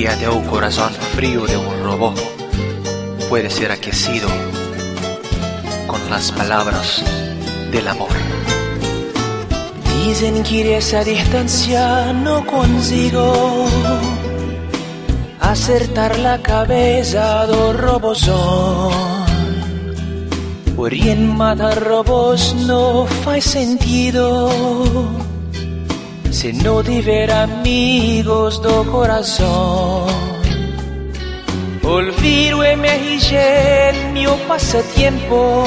Que até o corazón frío de un robot puede ser aquecido con las palabras del amor. Dicen que esa distancia no consigo acertar la cabeza do robozón. Porém, matar robos não faz sentido se não tiver amigos do coração. Olvido MRG en meu passatempo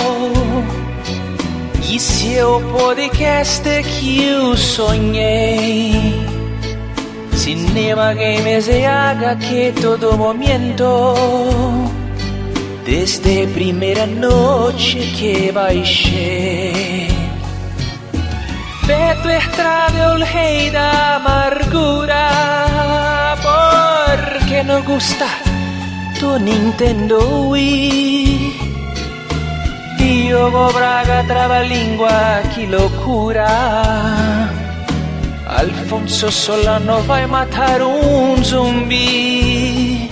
E seu podcast que eu sonhei Cinema, games e HQ todo momento Desde primeira noite que baixei Beto Estrada, o rei da amargura Porque não gusta do Nintendo Wii. Diogo Braga trava-língua, que loucura Alfonso Solano vai matar um zumbi.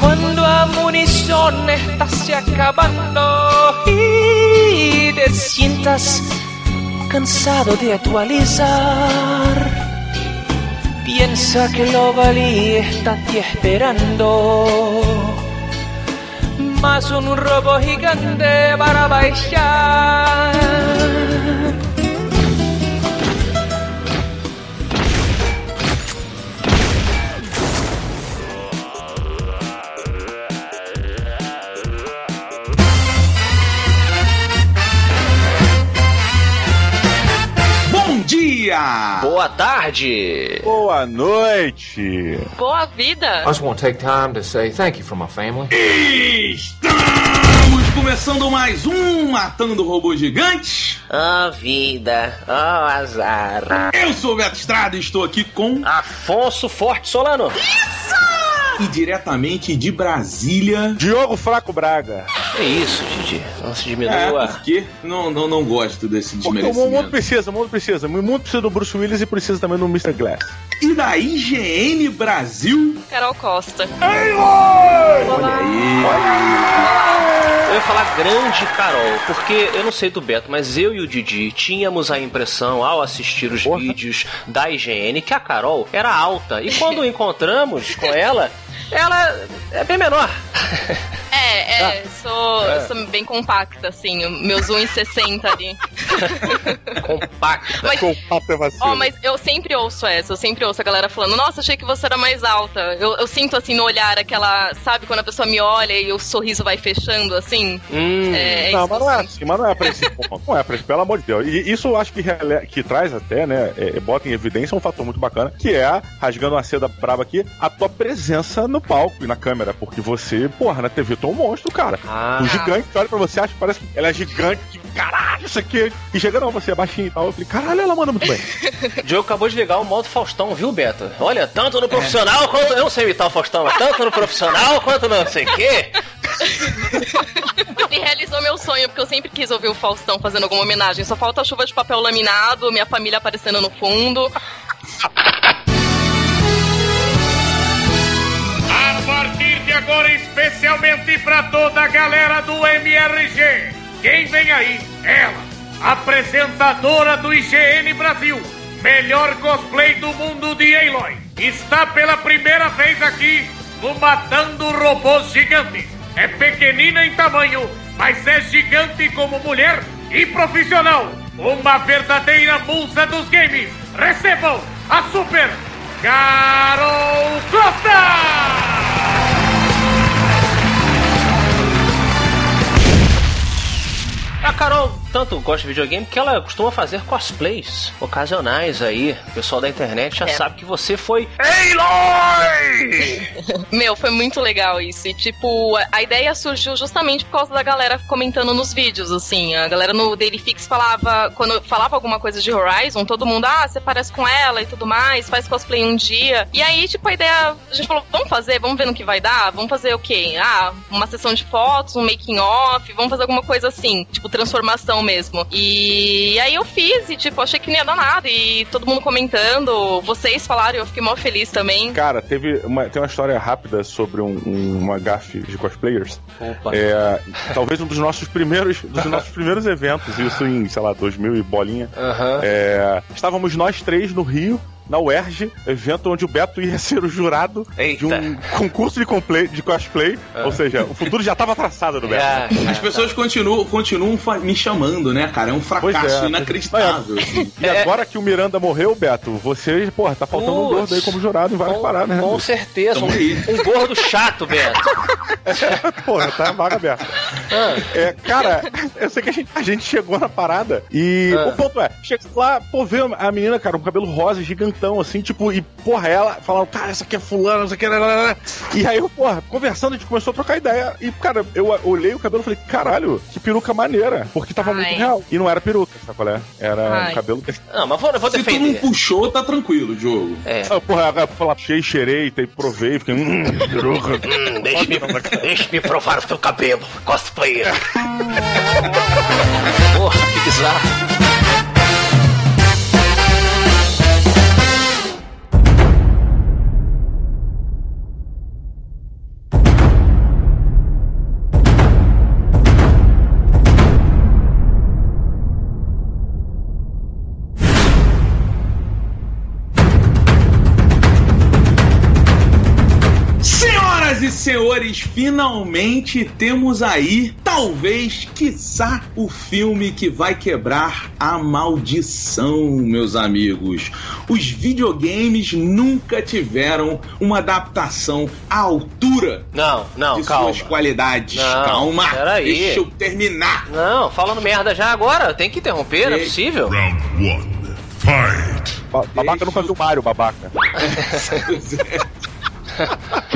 Quando a munição está se acabando E te sientas cansado de atualizar Piensa que lo valí está te esperando. Más un robo gigante para baixar dia! Boa tarde! Boa noite! Boa vida! I just want to take time to say thank you for my family. Estamos começando mais um Matando Robô Gigante. Ah, vida! Ah, azar! Eu sou o Beto Estrada e estou aqui com. Afonso Forte Solano! E diretamente de Brasília. Diogo Fraco Braga. Que isso, Didi? Não se É, diminua. porque não, não, não gosto desse Porque o mundo desmerecimento. precisa, o mundo precisa. O mundo precisa do Bruce Willis e precisa também do Mr. Glass. E da IGN Brasil. Carol Costa. Olha aí. Eu ia falar grande Carol, porque eu não sei do Beto, mas eu e o Didi tínhamos a impressão, ao assistir os Porra. vídeos da IGN, que a Carol era alta. E quando encontramos com ela, ela é bem menor. É, é, sou, eu sou bem compacta, assim, meus 1,60 ali. Compacta. Mas, Com o papo é vacilo. ó, mas eu sempre ouço essa, eu sempre ouço a galera falando, nossa, achei que você era mais alta. Eu, eu sinto assim no olhar aquela, sabe, quando a pessoa me olha e o sorriso vai fechando, assim. Hum. É, é Não, mas não é sinto. assim, mas não é pra esse ponto. Não é pra esse, pelo amor de Deus. E isso eu acho que, que traz até, né, é, bota em evidência um fator muito bacana, que é, rasgando uma seda braba aqui, a tua presença no palco e na câmera. Porque você, porra, na TV tu é um monstro, cara. Ah. O gigante, olha pra você, acha que parece que ela é gigante, de caralho, isso aqui. E chega, não, você é baixinho e tal. Eu falei, caralho, ela manda muito bem. O Diogo acabou de ligar o modo Faustão, viu, Beto? Olha, tanto no profissional quanto. Eu não sei imitar o Faustão, mas tanto no profissional quanto no não sei o quê. Ele realizou meu sonho, porque eu sempre quis ouvir o Faustão fazendo alguma homenagem. Só falta a chuva de papel laminado, minha família aparecendo no fundo. de agora, especialmente para toda a galera do MRG. Quem vem aí? Ela, apresentadora do IGN Brasil, melhor cosplay do mundo de Aloy. Está pela primeira vez aqui no Matando Robôs Gigantes. É pequenina em tamanho, mas é gigante como mulher e profissional. Uma verdadeira musa dos games. Recebam a Super Carol Costa! A Carol tanto gosta de videogame que ela costuma fazer cosplays ocasionais aí. O pessoal da internet já É. sabe que você foi Aloy! Meu, foi muito legal isso. E, tipo, a- a ideia surgiu justamente por causa da galera comentando nos vídeos, assim. A galera no Daily Fix falava, quando falava alguma coisa de Horizon, todo mundo, ah, você parece com ela e tudo mais, faz cosplay um dia. E aí, tipo, a ideia, a gente falou, vamos fazer, vamos ver no que vai dar? Vamos fazer o quê? Ah, uma sessão de fotos, um making off, vamos fazer alguma coisa assim, tipo, transformação mesmo. E aí eu fiz e, tipo, achei que não ia dar nada. E todo mundo comentando, vocês falaram, eu fiquei mó feliz também. Cara, teve uma, tem uma história rápida sobre um, um, uma gafe de cosplayers. Opa. É, talvez um dos nossos primeiros dos nossos primeiros eventos, isso em, sei lá, 2000 e bolinha. Aham. É, estávamos nós três no Rio, na UERJ, evento onde o Beto ia ser o jurado Eita. de um concurso de, complay, de cosplay. Ou seja, o futuro já estava traçado no Beto. Ah, As pessoas continuam, continuam me chamando, né, cara? É um Pois fracasso é. inacreditável. assim. E agora que o Miranda morreu, Beto, você, porra, tá faltando um Putz. gordo aí como jurado em várias com, paradas, né? com certeza. Um, um gordo chato, Beto. Porra, tá vaga aberta. Ah. É, cara, eu sei que a gente, a gente chegou na parada e Ah. o ponto é, chega lá, pô, vê a menina, cara, um cabelo rosa gigantão, assim, tipo, e porra, ela falando, cara, essa aqui é fulano, essa aqui é. E aí eu, porra, conversando, a gente começou a trocar ideia. E, cara, eu olhei o cabelo e falei, caralho, que peruca maneira. Porque tava Ai. muito real. E não era peruca, sabe qual é? Era Ai. um cabelo que. Não, mas vou, vou Se tu não defender. puxou, tá tranquilo, Diogo. É. Ah, porra, eu falei, cheirei, te provei, fiquei, hum, peruca. Deixe-me deixe provar o seu cabelo, cosplayer. Porra, que bizarro. E senhores, finalmente temos aí, talvez, quiçá, o filme que vai quebrar a maldição, meus amigos. Os videogames nunca tiveram uma adaptação à altura Não, não, de calma. suas qualidades. Não, Calma, peraí. deixa eu terminar. Não, falando merda já agora, tem que interromper, não é possível. Round one. Fight. Ba- Babaca nunca viu Mario, babaca.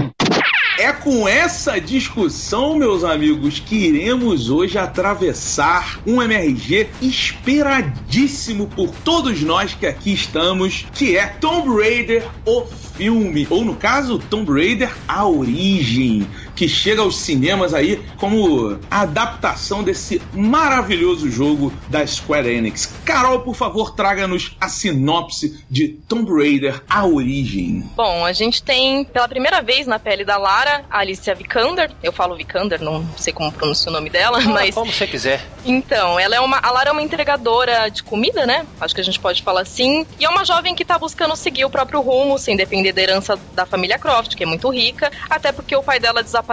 É com essa discussão, meus amigos, que iremos hoje atravessar um MRG esperadíssimo por todos nós que aqui estamos, que é Tomb Raider, o filme, ou no caso, Tomb Raider, a origem, que chega aos cinemas aí como a adaptação desse maravilhoso jogo da Square Enix. Carol, por favor, traga-nos a sinopse de Tomb Raider, a origem. Bom, a gente tem pela primeira vez na pele da Lara a Alicia Vikander. Eu falo Vikander, não sei como pronuncia o nome dela, Ah, mas Como você quiser. então, ela é uma a Lara é uma entregadora de comida, né? Acho que a gente pode falar assim. E é uma jovem que tá buscando seguir o próprio rumo, sem depender da herança da família Croft, que é muito rica, até porque o pai dela desapareceu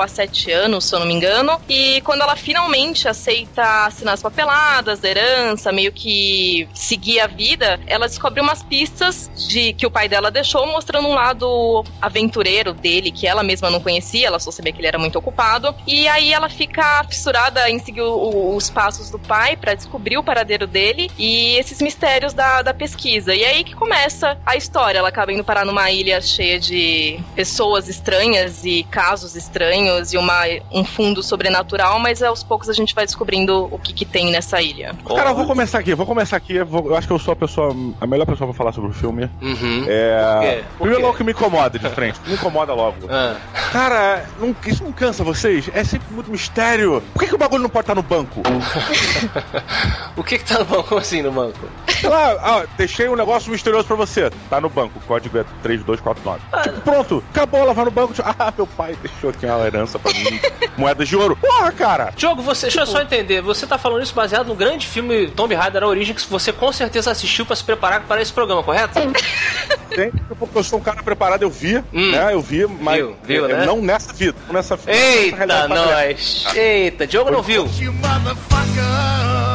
há sete anos, se eu não me engano. E quando ela finalmente aceita assinar as papeladas da herança, meio que seguir a vida, ela descobre umas pistas de que o pai dela deixou, mostrando um lado aventureiro dele, que ela mesma não conhecia, ela só sabia que ele era muito ocupado. E aí ela fica fissurada em seguir o- os passos do pai para descobrir o paradeiro dele e esses mistérios da, da pesquisa. E aí que começa a história. Ela acaba indo parar numa ilha cheia de pessoas estranhas e casos estranhos e uma, um fundo sobrenatural, mas aos poucos a gente vai descobrindo o que, que tem nessa ilha. Cara, eu vou começar aqui, vou começar aqui. eu vou- eu acho que eu sou a pessoa, a melhor pessoa pra falar sobre o filme. Uhum. É. Por Primeiro logo que me incomoda de frente. Me incomoda logo. Ah. Cara, não- isso não cansa vocês? É sempre muito mistério. Por que, que o bagulho não pode estar no banco? O que que tá no banco? Como assim no banco? Sei lá, ah, deixei um negócio misterioso pra você. Tá no banco, o código é 3249. Tipo, pronto, acabou, ela vai no banco. tipo, Ah, meu pai deixou aqui uma herança pra mim. Moedas de ouro. Porra, cara! Diogo, você, deixa eu só entender, você tá falando isso baseado no grande filme Tomb Raider A Origem que você com certeza assistiu pra se preparar para esse programa, correto? Tem, porque eu sou um cara preparado, eu vi, Hum. né? Eu vi, mas Viu, viu, né? não nessa vida, não nessa vida. Eita, nós! Eita, Diogo não viu.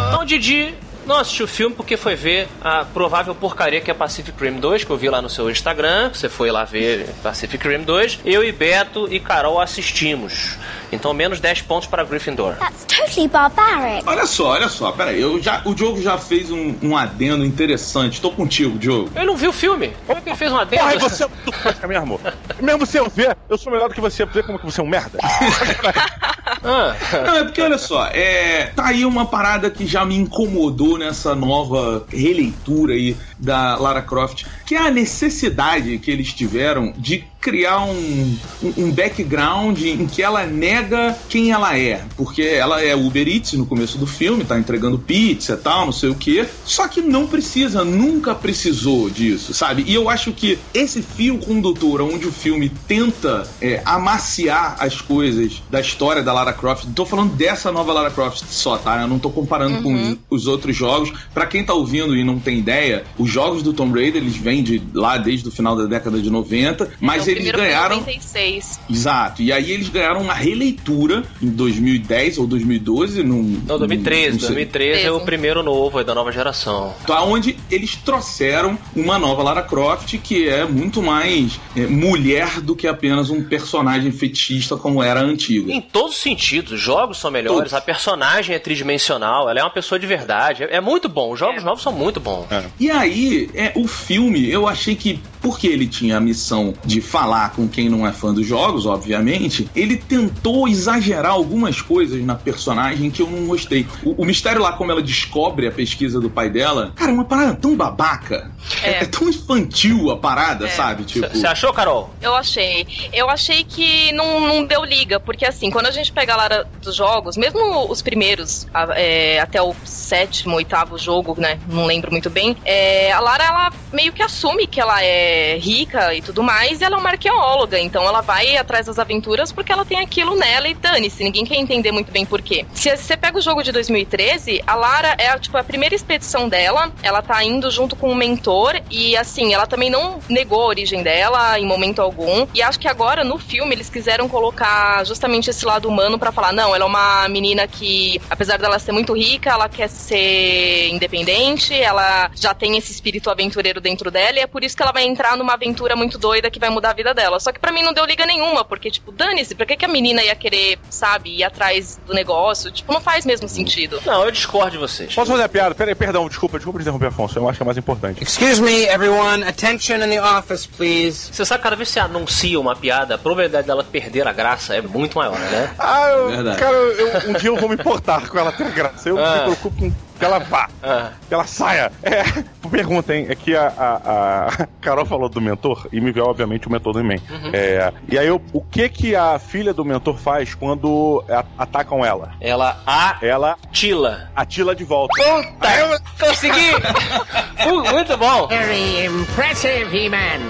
Então, Didi, não assisti o filme porque foi ver a provável porcaria que é Pacific Rim 2, que eu vi lá no seu Instagram. Você foi lá ver Pacific Rim 2. Eu e Beto e Carol assistimos. Então, menos 10 pontos para Gryffindor. That's totally barbaric. Olha só, olha só, peraí, eu já, o Diogo já fez um, um adendo interessante. Tô contigo, Diogo. Eu não vi o filme. Como é que ele fez uma adendo? Porra, e você é muito fresca mesmo. Mesmo sem eu ver, eu sou melhor do que você. Ver como que você é um merda. Ah, Não, é porque olha só, é, tá aí uma parada que já me incomodou nessa nova releitura aí da Lara Croft, que é a necessidade que eles tiveram de criar um, um, background em que ela nega quem ela é. Porque ela é Uber Eats no começo do filme, tá entregando pizza e tal, não sei o que. Só que não precisa, nunca precisou disso, sabe? E eu acho que esse fio condutor, onde o filme tenta é, amaciar as coisas da história da Lara Croft, tô falando dessa nova Lara Croft só, tá? Eu não tô comparando com os, os outros jogos. Pra quem tá ouvindo e não tem ideia, os jogos do Tomb Raider, eles vêm de lá desde o final da década de 90, mas o eles ganharam 96. Exato. E aí eles ganharam uma releitura em 2010 ou 2012, num, não, 2013. não sei. 2013 é o primeiro novo, é da nova geração. Tá onde eles trouxeram uma nova Lara Croft que é muito mais é, mulher do que apenas um personagem fetichista como era a antiga. Em todos os sentidos, os jogos são melhores, Todos. a personagem é tridimensional, ela é uma pessoa de verdade. É, é muito bom, os jogos novos são muito bons. E aí, é, o filme, eu achei que, porque ele tinha a missão de falar com quem não é fã dos jogos, obviamente, ele tentou exagerar algumas coisas na personagem que eu não gostei. O, o mistério lá, como ela descobre a pesquisa do pai dela, cara, é uma parada tão babaca. É, É. é tão infantil a parada, É. sabe? Tipo. Você achou, Carol? Eu achei. Eu achei que não, não deu liga, porque assim, quando a gente pega a Lara dos jogos, mesmo os primeiros, é, até o sétimo, oitavo jogo, né? Não lembro muito bem. é, a Lara, ela meio que assume que ela é rica e tudo mais, e ela é uma arqueóloga, então ela vai atrás das aventuras porque ela tem aquilo nela e dane-se, ninguém quer entender muito bem por quê. Se você pega o jogo de 2013, a Lara é tipo a primeira expedição dela, ela tá indo junto com um mentor e assim, ela também não negou a origem dela em momento algum. E acho que agora no filme eles quiseram colocar justamente esse lado humano pra falar, não, ela é uma menina que apesar dela ser muito rica, ela quer ser independente, ela já tem esse espírito aventureiro dentro dela e é por isso que ela vai entrar numa aventura muito doida que vai mudar a vida dela. Só que pra mim não deu liga nenhuma, porque tipo, dane-se, pra que, que a menina ia querer, sabe, ir atrás do negócio? Tipo, não faz mesmo sentido. Não, eu discordo de vocês. Posso fazer a piada? Peraí, perdão, desculpa, desculpa interromper, Afonso. Eu acho que é mais importante. Excuse me, everyone. Attention in the office, please. Você sabe, cada vez que você anuncia uma piada, a probabilidade dela perder a graça é muito maior, né? Ah, eu, Verdade. cara, eu- um dia eu vou me importar com ela ter graça. Eu Ah. me preocupo com que ela vá, Ah. que ela saia. É, pergunta, hein? É que a, a, a Carol falou do mentor e me veio, obviamente, o mentor do He-Man. É, e aí, eu- o que que a filha do mentor faz quando a- atacam ela? Ela Ela atila. atila de volta. Puta! Consegui! Uh, muito bom! Very impressive, He-Man.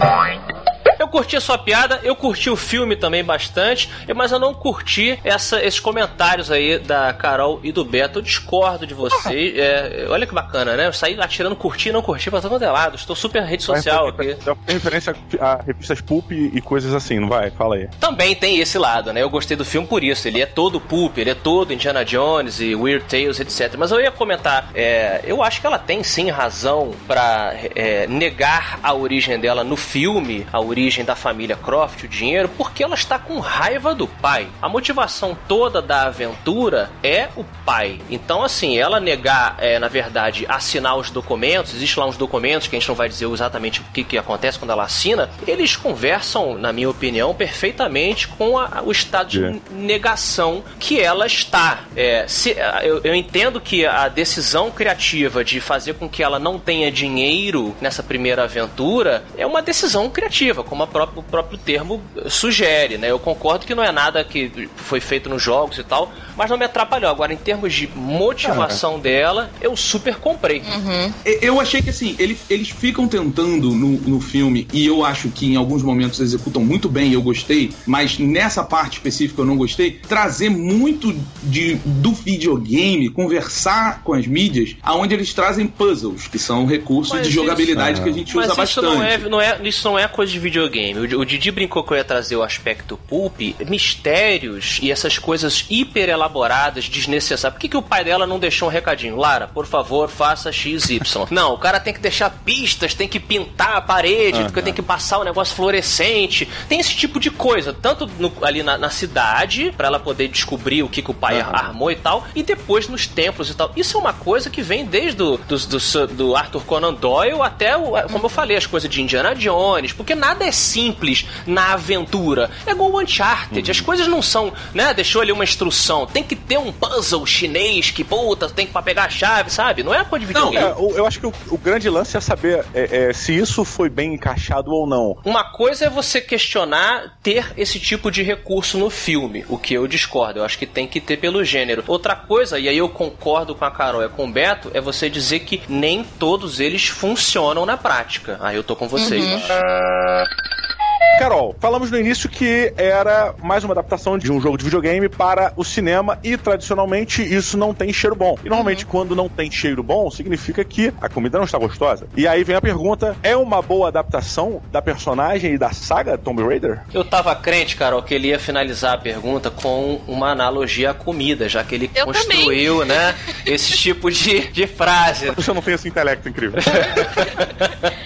Eu curti a sua piada, eu curti o filme também bastante, mas eu não curti essa- esses comentários aí da Carol e do Beto. Eu discordo de vocês. É, olha que bacana, né? Eu saí atirando curti e não curti pra todo lado. Estou super rede social aqui. Tem referência a revistas pulp e coisas assim, não vai? Fala aí. Também tem esse lado, né? Eu gostei do filme por isso. Ele é todo pulp, ele é todo Indiana Jones e Weird Tales, etc. Mas eu ia comentar, é, eu acho que ela tem sim razão pra é, negar a origem dela no filme, a origem da família Croft, o dinheiro, porque ela está com raiva do pai. A motivação toda da aventura é o pai. Então, assim, ela negar, é, na verdade, assinar os documentos, existe lá uns documentos que a gente não vai dizer exatamente o que, que acontece quando ela assina, eles conversam, na minha opinião, perfeitamente com a- o estado de Yeah. negação que ela está. É, se- eu, eu entendo que a decisão criativa de fazer com que ela não tenha dinheiro nessa primeira aventura é uma decisão criativa, como a própria- o próprio termo sugere, né? Eu concordo que não é nada que foi feito nos jogos e tal, mas não me atrapalhou. Agora, em termos de motivação dela, eu super comprei. E- Eu achei que assim, eles, eles ficam tentando no, no filme, e eu acho que em alguns momentos executam muito bem, eu gostei, mas nessa parte específica eu não gostei, trazer muito de, do videogame, conversar com as mídias, aonde eles trazem puzzles, que são recursos Mas de isso- jogabilidade que a gente Mas usa isso bastante. não é, não, é, isso não é coisa de videogame. O, o Didi brincou que eu ia trazer o aspecto pulp, mistérios e essas coisas hiper elaboradas, desnecessárias. Por que, que o pai dela não deixou um recadinho? Lara, por favor, faça XY. não, o cara tem que deixar pistas, tem que pintar a parede, Aham. tem que passar um negócio fluorescente. Tem esse tipo de coisa, tanto no- ali na, na cidade, pra ela poder descobrir o que, que o pai armou e tal, e depois nos templos e tal. Isso é uma coisa que vem desde do, do, do, do Arthur Conan Doyle até, o, como eu falei, as coisas de Indiana Jones, porque nada é simples na aventura. É igual o Uncharted, as coisas não são, né, deixou ali uma instrução, tem que ter um puzzle chinês que, puta, tem que pra pegar a chave, sabe? Não é uma coisa de Não, videogame. é, o- eu acho que o, o grande lance é saber é, é, se isso foi bem encaixado ou não. Uma coisa é você questionar ter esse tipo de recurso no filme, o que eu discordo. Eu acho que tem que ter pelo gênero. Outra coisa, e aí eu concordo com a Carol e com o Beto, é você dizer que nem todos eles funcionam na prática. Aí eu tô com vocês. up. Carol, falamos no início que era mais uma adaptação de um jogo de videogame para o cinema e tradicionalmente isso não tem cheiro bom. E normalmente quando não tem cheiro bom, significa que a comida não está gostosa. E aí vem a pergunta: é uma boa adaptação da personagem e da saga Tomb Raider? Eu tava crente, Carol, que ele ia finalizar a pergunta com uma analogia à comida, já que ele Eu construiu, né, esse tipo de, de frase. Você não tem esse intelecto incrível.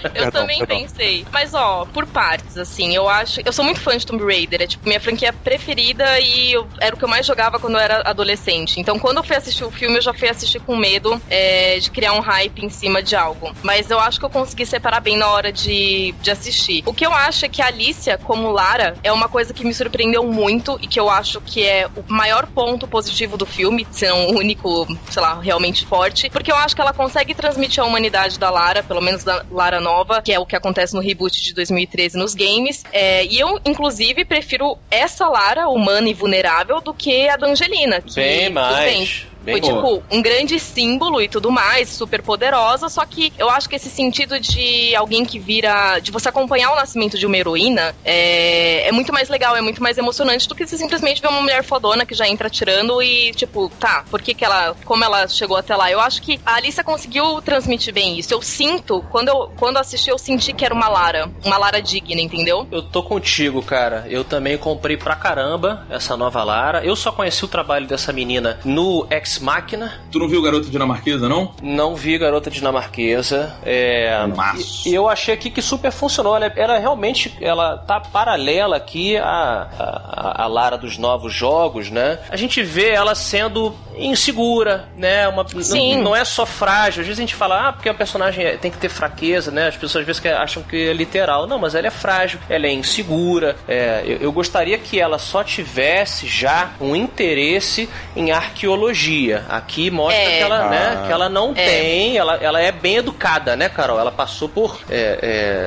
Eu Perdão, também perdão. pensei. Mas, ó, por partes, assim, eu acho. Eu sou muito fã de Tomb Raider, é tipo minha franquia preferida e eu- era o que eu mais jogava quando eu era adolescente. Então, quando eu fui assistir o filme, eu já fui assistir com medo é, de criar um hype em cima de algo. Mas eu acho que eu consegui separar bem na hora de, de assistir. O que eu acho é que a Alicia, como Lara, é uma coisa que me surpreendeu muito e que eu acho que é o maior ponto positivo do filme, se não o único, sei lá, realmente forte. Porque eu acho que ela consegue transmitir a humanidade da Lara, pelo menos da Lara nova, que é o que acontece no reboot de 2013 nos games. É, e eu, inclusive, prefiro essa Lara, humana e vulnerável, do que a da Angelina. Que, Bem mais. bem, Bem foi boa. tipo um grande símbolo e tudo mais, super poderosa, só que eu acho que esse sentido de alguém que vira. de você acompanhar o nascimento de uma heroína é, é muito mais legal, é muito mais emocionante do que você simplesmente ver uma mulher fodona que já entra atirando e, tipo, tá, por que, que ela. como ela chegou até lá? Eu acho que a Alissa conseguiu transmitir bem isso. Eu sinto, quando eu, quando assisti, eu senti que era uma Lara, uma Lara digna, entendeu? Eu tô contigo, cara. Eu também comprei pra caramba essa nova Lara. Eu só conheci o trabalho dessa menina no Ex Machina. Tu não viu Garota Dinamarquesa, não? Não vi Garota Dinamarquesa. É... Maço. E, eu achei aqui que super funcionou. Ela, ela realmente ela tá paralela aqui à, à, à Lara dos novos jogos, né? A gente vê ela sendo insegura, né? Uma, Sim. Não, não é só frágil. Às vezes a gente fala, ah, porque a personagem é- tem que ter fraqueza, né? As pessoas às vezes que acham que é literal. Não, mas ela é frágil, ela é insegura. É, eu, eu gostaria que ela só tivesse já um interesse em arqueologia. Aqui mostra É. que ela, né, Ah. que ela não É. tem, ela, ela é bem educada, né, Carol? Ela passou por. é,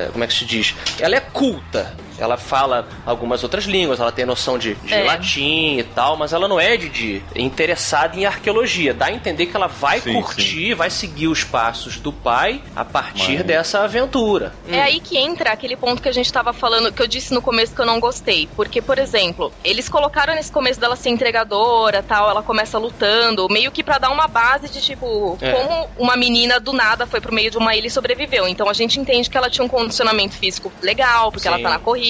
é, como é que se diz? Ela é culta. Ela fala algumas outras línguas, ela tem noção de, de É. latim e tal, mas ela não é de, de interessada em arqueologia. Dá a entender que ela vai Sim, curtir, vai seguir os passos do pai a partir Mas- dessa aventura. É aí que entra aquele ponto que a gente tava falando, que eu disse no começo que eu não gostei. Porque, por exemplo, eles colocaram nesse começo dela ser entregadora tal, ela começa lutando, meio que pra dar uma base de tipo, É. como uma menina do nada foi pro meio de uma ilha e sobreviveu. Então a gente entende que ela tinha um condicionamento físico legal, porque Sim. ela tá na corrida,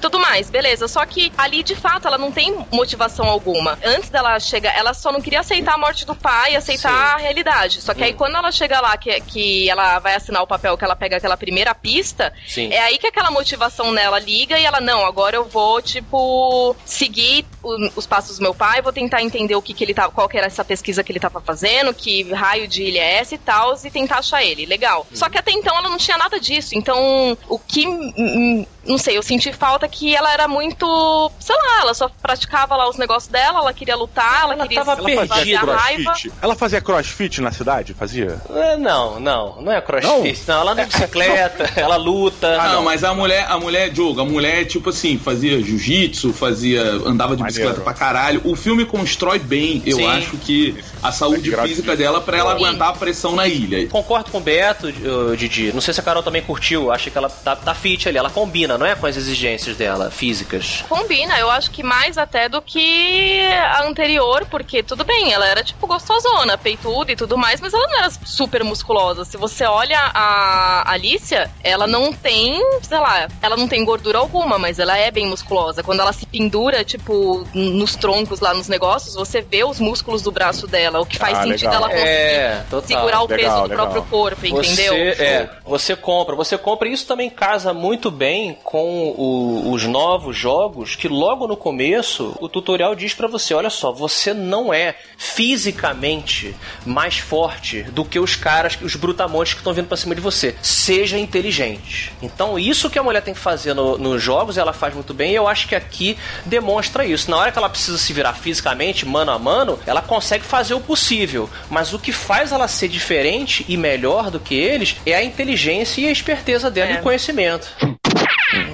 tudo mais, beleza. Só que ali, de fato, ela não tem motivação alguma. Antes dela chegar, ela só não queria aceitar a morte do pai, aceitar Sim. a realidade. Só que aí Hum. quando ela chega lá, que, que ela vai assinar o papel, que ela pega aquela primeira pista, Sim. é aí que aquela motivação nela liga e ela, não, agora eu vou, tipo, seguir o- os passos do meu pai, vou tentar entender o que, que ele tá, qual que era essa pesquisa que ele tava fazendo, que raio de ilha é essa e tal, e tentar achar ele. Legal. Só que até então ela não tinha nada disso. Então, o que. Não sei, eu senti falta que ela era muito. Sei lá, ela só praticava lá os negócios dela, ela queria lutar, ela, Ela queria tava Ela fazia crossfit? Ela fazia crossfit na cidade? Fazia? É, Não, não, não é crossfit. Não, ela anda de bicicleta, ela luta. Ah, não, mas a mulher, a mulher, Diogo, a mulher, tipo assim, fazia jiu-jitsu, fazia. andava de Maneiro. bicicleta pra caralho. O filme constrói bem, eu Sim. acho que a saúde de física dela pra ela Sim. aguentar a pressão na ilha. Concordo com o Beto, Didi. Não sei se a Carol também curtiu. Acho que ela tá, tá fit ali. Ela combina, não é? Com as exigências dela, físicas. Combina, eu acho que mais até do que a anterior, porque tudo bem, ela era tipo gostosona, peituda e tudo mais, mas ela não era super musculosa. Se você olha a Alicia, ela não tem, sei lá, ela não tem gordura alguma, mas ela é bem musculosa. Quando ela se pendura, tipo, nos troncos lá nos negócios, você vê os músculos do braço dela, o que faz Ah, sentido legal. ela conseguir É, segurar o Legal, peso do legal. próprio corpo, entendeu? Você, é, você compra, você compra e isso também casa muito bem com o- os novos jogos que logo no começo o tutorial diz pra você, olha só, você não é fisicamente mais forte do que os caras, os brutamontes que estão vindo pra cima de você. Seja inteligente. Então isso que a mulher tem que fazer no- nos jogos, ela faz muito bem e eu acho que aqui demonstra isso. Na hora que ela precisa se virar fisicamente, mano a mano, ela consegue fazer o possível. Mas o que faz ela ser diferente e melhor do que eles é a inteligência e a esperteza dela É. e o conhecimento.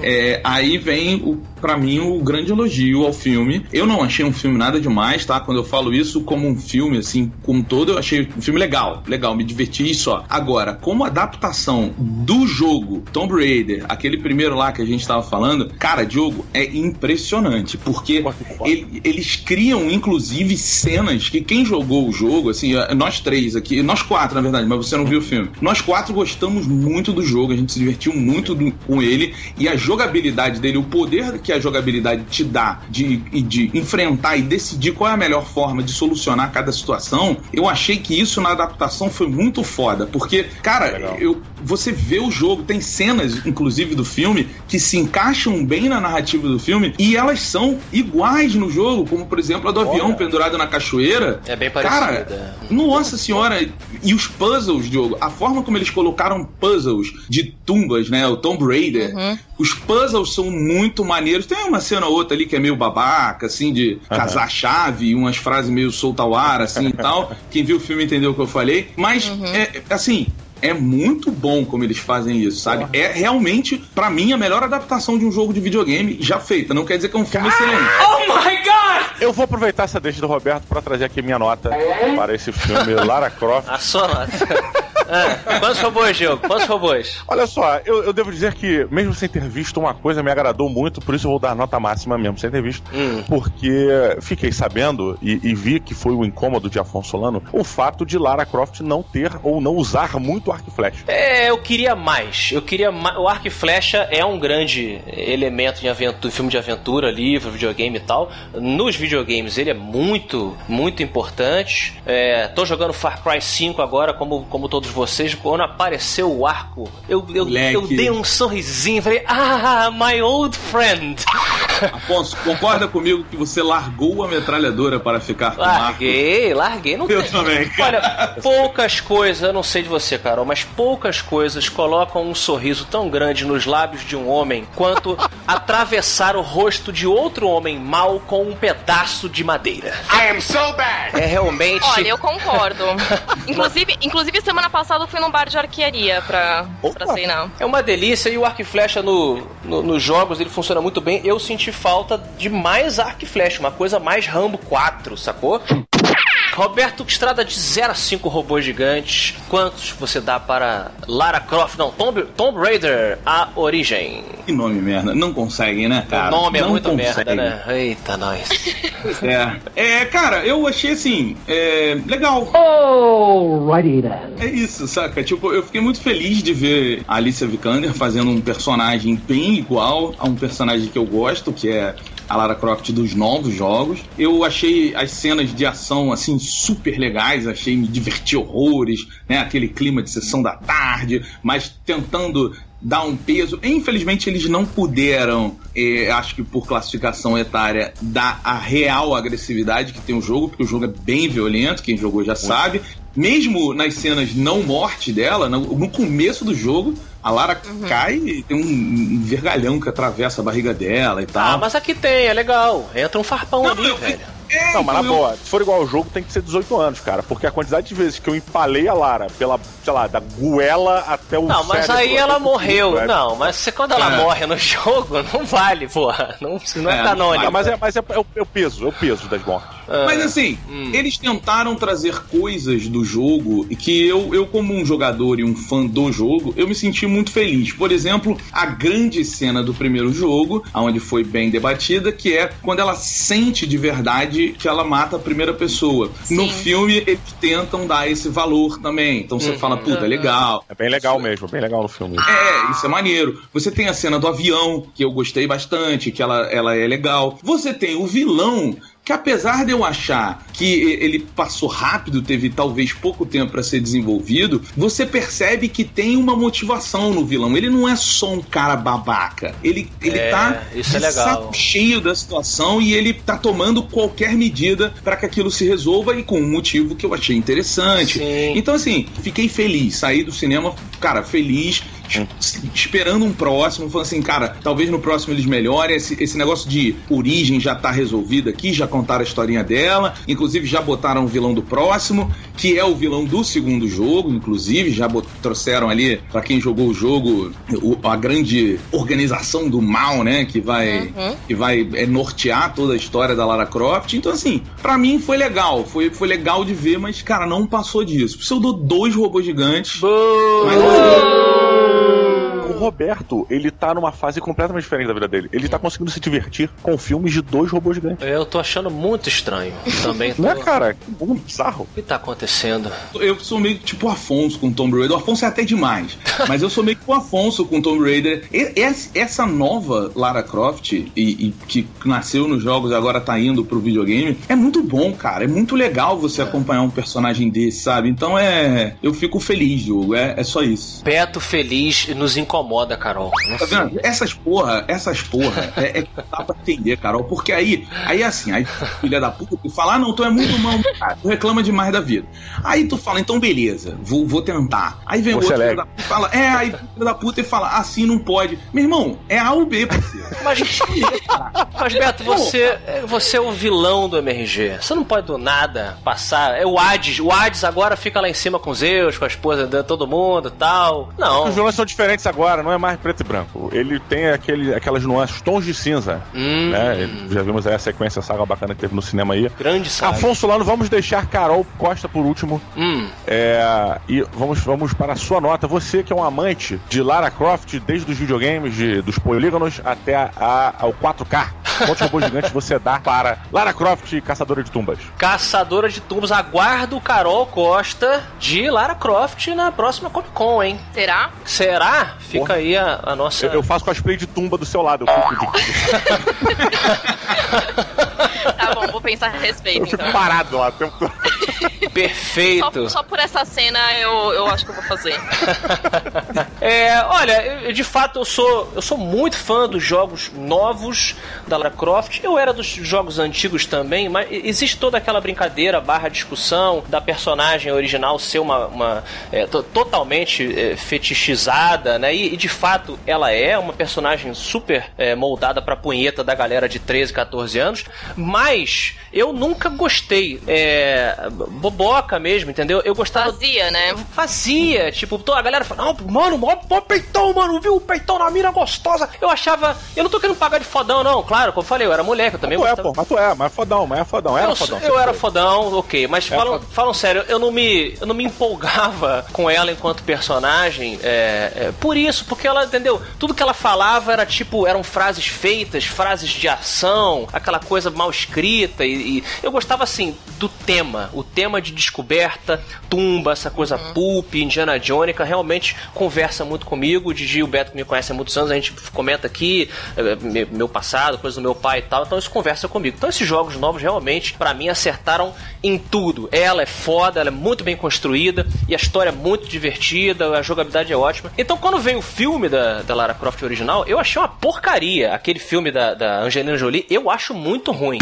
É, aí vem, o, pra mim, o grande elogio ao filme. Eu não achei um filme nada demais, tá? Quando eu falo isso como um filme, assim, como todo, eu achei um filme legal. Legal, me diverti só. Agora, como adaptação do jogo Tomb Raider, aquele primeiro lá que a gente tava falando, cara, Diogo, é impressionante. Porque ele- eles criam, inclusive, cenas que quem jogou o jogo, assim, nós três aqui, nós quatro, na verdade, mas você não viu o filme. Nós quatro gostamos muito do jogo, a gente se divertiu muito do- com ele e a jogabilidade dele, o poder que a jogabilidade te dá de, de enfrentar e decidir qual é a melhor forma de solucionar cada situação, eu achei que isso na adaptação foi muito foda, porque, cara, eu, você vê o jogo, tem cenas, inclusive, do filme que se encaixam bem na narrativa do filme e elas são iguais no jogo, como por exemplo a do avião pendurado na cachoeira. É bem Cara, parecida. nossa senhora, e os puzzles, Diogo, a forma como eles colocaram puzzles de tumbas, né? O Tomb Raider, os puzzles são muito maneiros. Tem uma cena ou outra ali que é meio babaca, assim, de casar a chave e umas frases meio solta ao ar, assim e tal. Quem viu o filme entendeu o que eu falei. Mas, é, assim. É muito bom como eles fazem isso, sabe? É realmente, pra mim, a melhor adaptação de um jogo de videogame já feita. Não quer dizer que é um filme excelente. Eu vou aproveitar essa deixa do Roberto pra trazer aqui minha nota para esse filme Lara Croft. A sua nota. Ah, quantos robôs, Diogo? Quantos robôs? Olha só, eu, eu devo dizer que, mesmo sem ter visto uma coisa, me agradou muito, por isso eu vou dar nota máxima mesmo, sem ter visto. Hum. Porque fiquei sabendo e, e vi que foi o incômodo de Afonso Solano o fato de Lara Croft não ter ou não usar muito arco e flecha. É, eu queria mais. Eu queria mais. O arco e flecha é um grande elemento de aventura, filme de aventura, livro, videogame e tal. Nos videogames ele é muito, muito importante. É, tô jogando Far Cry 5 agora, como, como todos vocês. Quando apareceu o arco, eu, eu, eu dei um sorrisinho, falei, ah, my old friend. Afonso, concorda comigo que você largou a metralhadora para ficar com o arco? Larguei, larguei. Não Eu tem- também, cara. Olha, poucas coisas, eu não sei de você, Carol, mas poucas coisas colocam um sorriso tão grande nos lábios de um homem quanto atravessar o rosto de outro homem mau com um pedaço de madeira. I am so bad. É realmente. Olha, eu concordo. inclusive, inclusive, semana passada eu fui num bar de arquearia pra, pra treinar. É uma delícia e o arco e flecha no, no- nos jogos ele funciona muito bem. Eu senti falta de mais arco e flecha, uma coisa mais Rambo 4, sacou? Roberto Estrada de 0 a 5 robôs gigantes. Quantos você dá para Lara Croft? Não, Tomb, Tomb Raider, a origem. Que nome merda. Não conseguem, né, cara? o nome é Não muito conseguem. merda, né? Eita, nós. É. é, cara, eu achei assim, é, legal. Alrighty then. É isso, saca? Tipo, eu fiquei muito feliz de ver a Alicia Vikander fazendo um personagem bem igual a um personagem que eu gosto, que é a Lara Croft dos novos jogos. Eu achei as cenas de ação, assim, super legais, achei me divertir horrores, né? Aquele clima de sessão da tarde, mas tentando dar um peso. Infelizmente, eles não puderam, eh, acho que por classificação etária, dar a real agressividade que tem o jogo, porque o jogo é bem violento, quem jogou já sabe. Mesmo nas cenas não morte dela, no, no começo do jogo, a Lara cai e tem um, vergalhão que atravessa a barriga dela e tal. Ah, mas aqui tem, é legal. Entra um farpão Não, ali, eu- velho. É, Não, mas na então eu- boa, se for igual ao jogo, tem que ser 18 anos, cara. Porque a quantidade de vezes que eu empalei a Lara pela, sei lá, da goela até o Não, mas cérebro, aí ela até o morreu. Não, mas você, quando ela É. morre no jogo, não vale, porra. Não, isso não é, É, canônico. Mas é, mas é, é o, é o peso, é o peso das mortes. Ah, Mas assim, hum. eles tentaram trazer coisas do jogo e que eu, eu, como um jogador e um fã do jogo, eu me senti muito feliz. Por exemplo, a grande cena do primeiro jogo, onde foi bem debatida, que é quando ela sente de verdade que ela mata a primeira pessoa. No filme, eles tentam dar esse valor também. Então você Uhum. fala, puta, legal. É bem legal mesmo, bem legal no filme. É, isso é maneiro. Você tem a cena do avião, que eu gostei bastante, que ela, ela é legal. Você tem o vilão. Que apesar de eu achar que ele passou rápido, teve talvez pouco tempo para ser desenvolvido, você percebe que tem uma motivação no vilão. Ele não é só um cara babaca. Ele, ele É, tá isso é legal. saco cheio da situação e ele tá tomando qualquer medida para que aquilo se resolva e com um motivo que eu achei interessante. Sim. Então, assim, fiquei feliz. Saí do cinema, cara, feliz, esperando um próximo. Falando assim, cara, talvez no próximo eles melhorem. Esse, esse negócio de origem já tá resolvido aqui, já contaram a historinha dela. Inclusive, já botaram o vilão do próximo, que é o vilão do segundo jogo, inclusive. Já trouxeram ali, pra quem jogou o jogo, o- a grande organização do mal, né? Que vai, que vai é, nortear toda a história da Lara Croft. Então, assim, pra mim foi legal. Foi, foi legal de ver, mas, cara, não passou disso. Se eu dou dois robôs gigantes. O Roberto, ele tá numa fase completamente diferente da vida dele. Ele tá conseguindo se divertir com filmes de dois robôs gigantes. Eu tô achando muito estranho. Também tô... Não é, cara? Que bom, bizarro. O que tá acontecendo? Eu sou meio tipo o Afonso com Tomb Raider. O Afonso é até demais. mas eu sou meio que o Afonso com Tomb Raider. E- essa- nova Lara Croft, e, e que nasceu nos jogos e agora tá indo pro videogame, é muito bom, cara. É muito legal você acompanhar um personagem desse, sabe? Então é. Eu fico feliz, Diogo. É, é só isso. Beto feliz nos incomoda, Carol. Tá vendo? Essas porra, essas porra, é, é que dá pra entender, Carol. Porque aí, aí é assim, aí filha da puta, tu fala, ah, não, tu é muito mal, cara, tu reclama demais da vida. Aí tu fala, então beleza, vou, vou tentar. Aí vem o Você outro filho da puta e fala, é, aí filho da puta e fala, assim não pode. Meu irmão, é A ou B, parceiro. Mas, mas Beto, você, você é o vilão do MRG. Você não pode do nada passar. É o Hades. O Hades agora fica lá em cima com Zeus, com a esposa de todo mundo e tal. Não. Os vilões são diferentes agora, não é mais preto e branco. Ele tem aquele, aquelas nuances, tons de cinza. Hum. Né? Já vimos aí a sequência, a saga bacana que teve no cinema aí. Grande saga. Afonso Lano, vamos deixar Carol Costa por último. Hum. É, e vamos, vamos para a sua nota. Você que é um amante de Lara Croft, desde os videogames, de, dos polígonos até a, a- ao 4K. Quantos robôs gigantes você dá para Lara Croft, Caçadora de Tumbas? Caçadora de tumbos, aguardo Carol Costa de Lara Croft na próxima Comic Con, hein? Será? Será? Fica Porra. aí a, a nossa. Eu, eu faço cosplay de tumba do seu lado. Eu fico, bom, vou pensar a respeito eu fico então. parado lá. o tempo todo. Perfeito. Só, só por essa cena eu, eu acho que eu vou fazer. É, olha, eu- de fato eu sou eu sou muito fã dos jogos novos da Lara Croft. Eu era dos jogos antigos também, mas existe toda aquela brincadeira barra discussão da personagem original ser uma, uma, é, to- totalmente é, fetichizada, né? E, e, de fato ela é uma personagem super é, moldada pra punheta da galera de 13, 14 anos, mas eu nunca gostei. É, boboca mesmo, entendeu? Eu gostava Fazia, né? fazia. Tipo, toda a galera fala, não, mano, mó, mó peitão, mano, viu? O peitão na mina gostosa. Eu achava. Eu não tô querendo pagar de fodão, não. Claro, como eu falei, eu era moleque, eu também tu é, gostava. pô, mas tu é, mas é fodão, mas é fodão, era eu, fodão. eu era fodão, ok, mas Era falam, fodão. falam sério, eu não me, eu não me empolgava com ela enquanto personagem é, é, por isso, porque ela, entendeu? Tudo que ela falava era tipo, eram frases feitas, frases de ação, aquela coisa mal escrita e, e eu gostava assim do tema, o tema de descoberta, tumba, essa coisa pulp, Indiana Jonica, realmente conversa muito comigo. O Digi e o Beto que me conhecem há muitos anos, a gente comenta aqui eh, me- meu passado, coisa do meu pai e tal, então isso conversa comigo. Então esses jogos novos realmente, pra mim, acertaram em tudo. Ela é foda, ela é muito bem construída e a história é muito divertida, a jogabilidade é ótima. Então quando veio o filme da, da Lara Croft original, eu achei uma porcaria. Aquele filme da, da Angelina Jolie, eu acho muito ruim.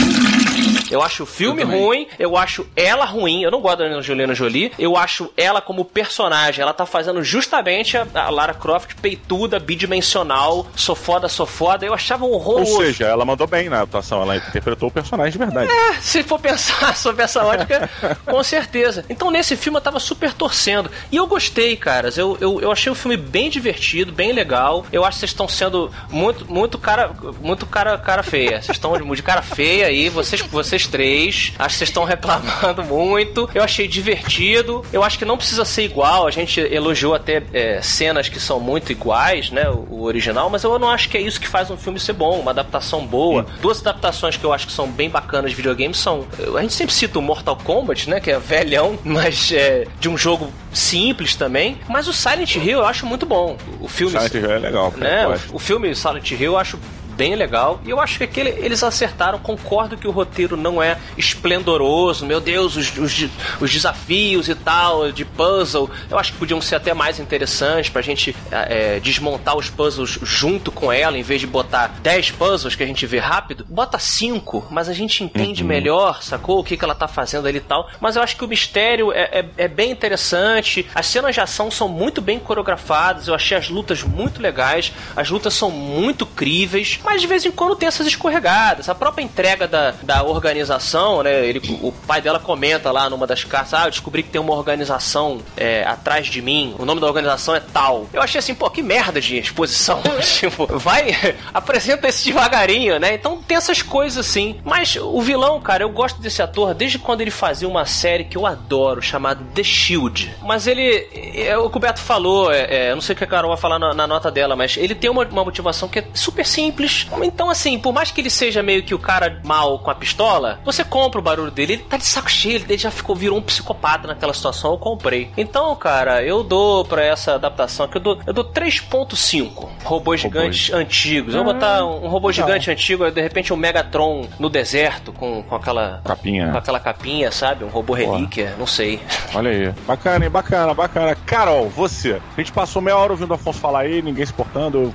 Eu acho o filme ruim, eu acho ela ruim, eu não gosto da Angelina Jolie. Eu acho ela como personagem, ela tá fazendo justamente a, Lara Croft peituda, bidimensional, sou foda, sou foda. Eu achava um horror. Ou seja, ela mandou bem na atuação, ela interpretou o personagem de verdade. É, se for pensar sobre essa ótica, com certeza. Então nesse filme eu tava super torcendo. E eu gostei, caras. Eu, eu, eu achei o filme bem divertido, bem legal. Eu acho que vocês estão sendo muito, muito cara. Muito cara, cara feia. Vocês estão de cara feia aí, vocês, vocês três. Acho que vocês estão reclamando muito. Eu achei divertido. Eu acho que não precisa ser igual. A gente elogiou até é, cenas que são muito iguais, né? O, o, original, mas eu não acho que é isso que faz um filme ser bom, uma adaptação boa. Duas adaptações que eu acho que são bem bacanas de videogames são. A gente sempre cita o Mortal Kombat, né? Que é velhão, mas é de um jogo simples também. Mas o Silent Hill eu acho muito bom. O filme. Silent Hill é legal. Né? O, o filme Silent Hill eu acho bem legal. E eu acho que aquele, eles acertaram. Concordo que o roteiro não é esplendoroso. Meu Deus, os, os, os desafios e tal, de puzzle. Eu acho que podiam ser até mais interessantes pra gente é, desmontar os puzzles junto com ela, em vez de botar 10 puzzles que a gente vê rápido. Bota 5, mas a gente entende uhum. melhor, sacou? O que, que ela tá fazendo ali e tal. Mas eu acho que o mistério é, é, é bem interessante. As cenas de ação são muito bem coreografadas. Eu achei as lutas muito legais. As lutas são muito críveis mas de vez em quando tem essas escorregadas. A própria entrega da, da organização, né? Ele, o pai dela comenta lá numa das cartas: Ah, eu descobri que tem uma organização é, atrás de mim. O nome da organização é tal. Eu achei assim, pô, que merda de exposição. tipo, vai, apresenta esse devagarinho, né? Então tem essas coisas assim. Mas o vilão, cara, eu gosto desse ator desde quando ele fazia uma série que eu adoro, chamada The Shield. Mas ele, é, o que o Beto falou, é, é, não sei o que a Carol vai falar na, na nota dela, mas ele tem uma, uma motivação que é super simples então, assim, por mais que ele seja meio que o cara mal com a pistola, você compra o barulho dele, ele tá de saco cheio, ele já ficou, virou um psicopata naquela situação, eu comprei. Então, cara, eu dou pra essa adaptação aqui, eu dou, eu dou 3.5 robôs gigantes antigos. Eu vou botar um, robô gigante antigo, de repente um Megatron no deserto, com, com aquela capinha. Com aquela capinha, sabe? Um robô relíquia, Porra. não sei. Olha aí. Bacana, hein? Bacana, bacana. Carol, você. A gente passou meia hora ouvindo o Afonso falar aí, ninguém se portando,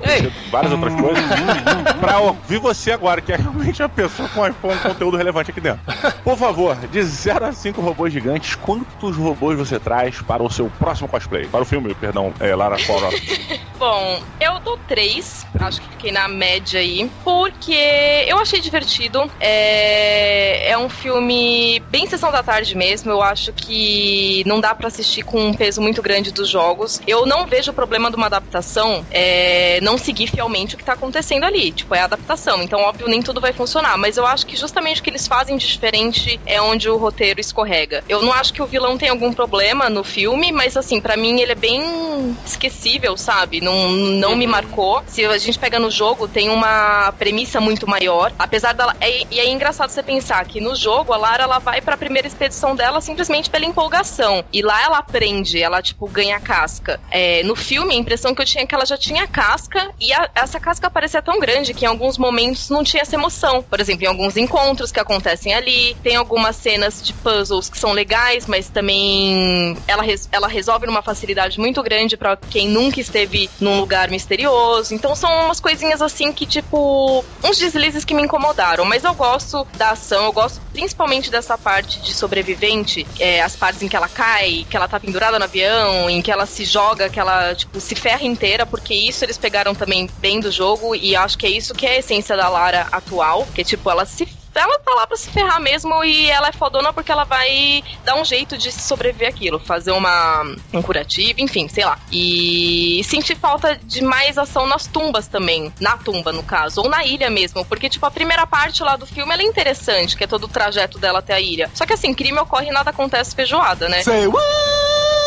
várias outras coisas. pra ouvir você agora, que é realmente a pessoa com iPhone conteúdo relevante aqui dentro. Por favor, de 0 a 5 robôs gigantes, quantos robôs você traz para o seu próximo cosplay? Para o filme, perdão, é, Lara Croft. Bom, eu dou 3, acho que fiquei na média aí, porque eu achei divertido. É, é um filme bem sessão da tarde mesmo, eu acho que não dá para assistir com um peso muito grande dos jogos. Eu não vejo o problema de uma adaptação é, não seguir fielmente o que tá acontecendo ali tipo, é adaptação. Então, óbvio, nem tudo vai funcionar. Mas eu acho que justamente o que eles fazem de diferente é onde o roteiro escorrega. Eu não acho que o vilão tem algum problema no filme, mas assim, para mim ele é bem esquecível, sabe? Não, não me uhum. marcou. Se a gente pega no jogo, tem uma premissa muito maior. Apesar dela. É, e é engraçado você pensar que no jogo a Lara ela vai pra primeira expedição dela simplesmente pela empolgação. E lá ela aprende, ela, tipo, ganha casca. É, no filme, a impressão que eu tinha é que ela já tinha casca e a, essa casca parecia tão grande que em alguns momentos não tinha essa emoção. Por exemplo, em alguns encontros que acontecem ali, tem algumas cenas de puzzles que são legais, mas também ela, res ela resolve numa facilidade muito grande para quem nunca esteve num lugar misterioso. Então são umas coisinhas assim que, tipo, uns deslizes que me incomodaram. Mas eu gosto da ação, eu gosto principalmente dessa parte de sobrevivente, é, as partes em que ela cai, que ela tá pendurada no avião, em que ela se joga, que ela, tipo, se ferra inteira, porque isso eles pegaram também bem do jogo e acho que é isso que é a essência da Lara atual, que tipo, ela se ela tá lá pra se ferrar mesmo e ela é fodona porque ela vai dar um jeito de sobreviver aquilo, fazer uma um curativo, enfim, sei lá. E sentir falta de mais ação nas tumbas também, na tumba no caso, ou na ilha mesmo, porque tipo a primeira parte lá do filme ela é interessante, que é todo o trajeto dela até a ilha. Só que assim, crime ocorre e nada acontece feijoada, né? Say?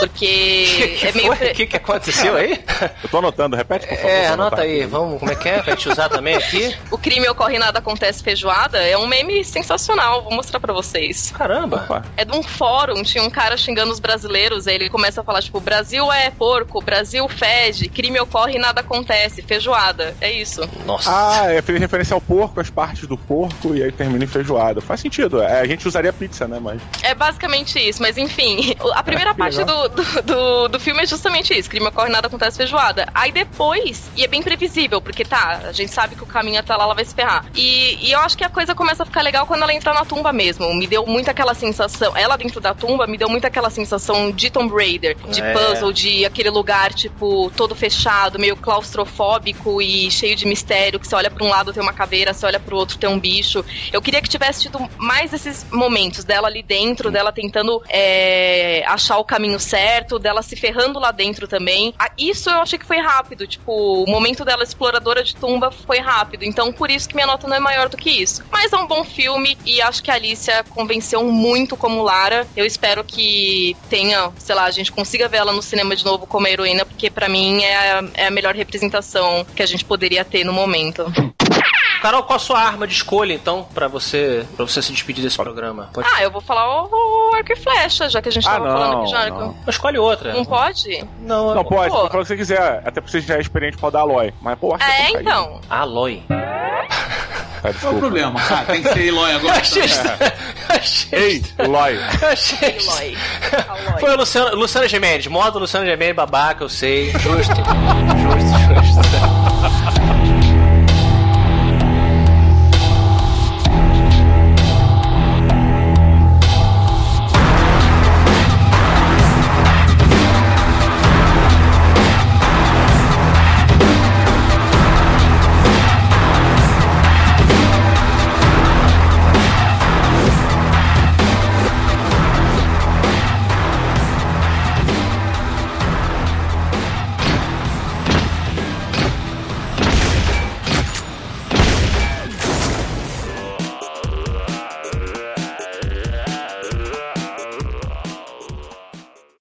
Porque que, é meio. O pre... que, que aconteceu aí? Eu tô anotando, repete, por favor. É, anota aí, vamos, como é que é? Pra gente usar também aqui. O crime ocorre e nada acontece feijoada é um meme sensacional, vou mostrar pra vocês. Caramba! Opa. É de um fórum, tinha um cara xingando os brasileiros, aí ele começa a falar, tipo, Brasil é porco, Brasil fede, crime ocorre e nada acontece, feijoada. É isso. Nossa. Ah, é fez referência ao porco, as partes do porco, e aí termina em feijoada. Faz sentido. É, a gente usaria pizza, né? Mas. É basicamente isso, mas enfim, a primeira parte do, do, do, do, filme é justamente isso: crime ocorre, nada acontece feijoada. Aí depois, e é bem previsível, porque tá, a gente sabe que o caminho até lá ela vai se ferrar. E, e eu acho que a coisa começa a ficar legal quando ela entra na tumba mesmo. Me deu muito aquela sensação, ela dentro da tumba me deu muito aquela sensação de Tomb Raider, de é. puzzle, de aquele lugar, tipo, todo fechado, meio claustrofóbico e cheio de mistério, que você olha pra um lado tem uma caveira, você olha pro outro tem um bicho. Eu queria que tivesse tido mais esses momentos dela ali dentro, dela tentando é, achar o caminho certo, dela se ferrando lá dentro também. Ah, isso eu achei que foi rápido, tipo, o momento dela exploradora de tumba foi rápido. Então, por isso que minha nota não é maior do que isso. Mas é um bom filme e acho que a Alicia convenceu muito como Lara. Eu espero que tenha, sei lá, a gente consiga ver ela no cinema de novo como heroína, porque para mim é é a melhor representação que a gente poderia ter no momento. Carol, qual a sua arma de escolha, então, para você para você se despedir desse programa? Pode... Ah, eu vou falar o, o arco e flecha, já que a gente ah, tava não, falando aqui de arco. Não. Escolhe outra. Não pode? Não, não pode, pode falar o que você quiser. Até porque você já é experiente com a da Aloy. Mas, pô, acho É, então. Aloy. Ah, Qual é o problema? Ah, tem que ser Eloy agora. Achei Ei, Eloy. Achei Foi o Luciano, Luciano Gemendes. Modo Luciano Gemendes babaca, eu sei. Justo. justo, justo.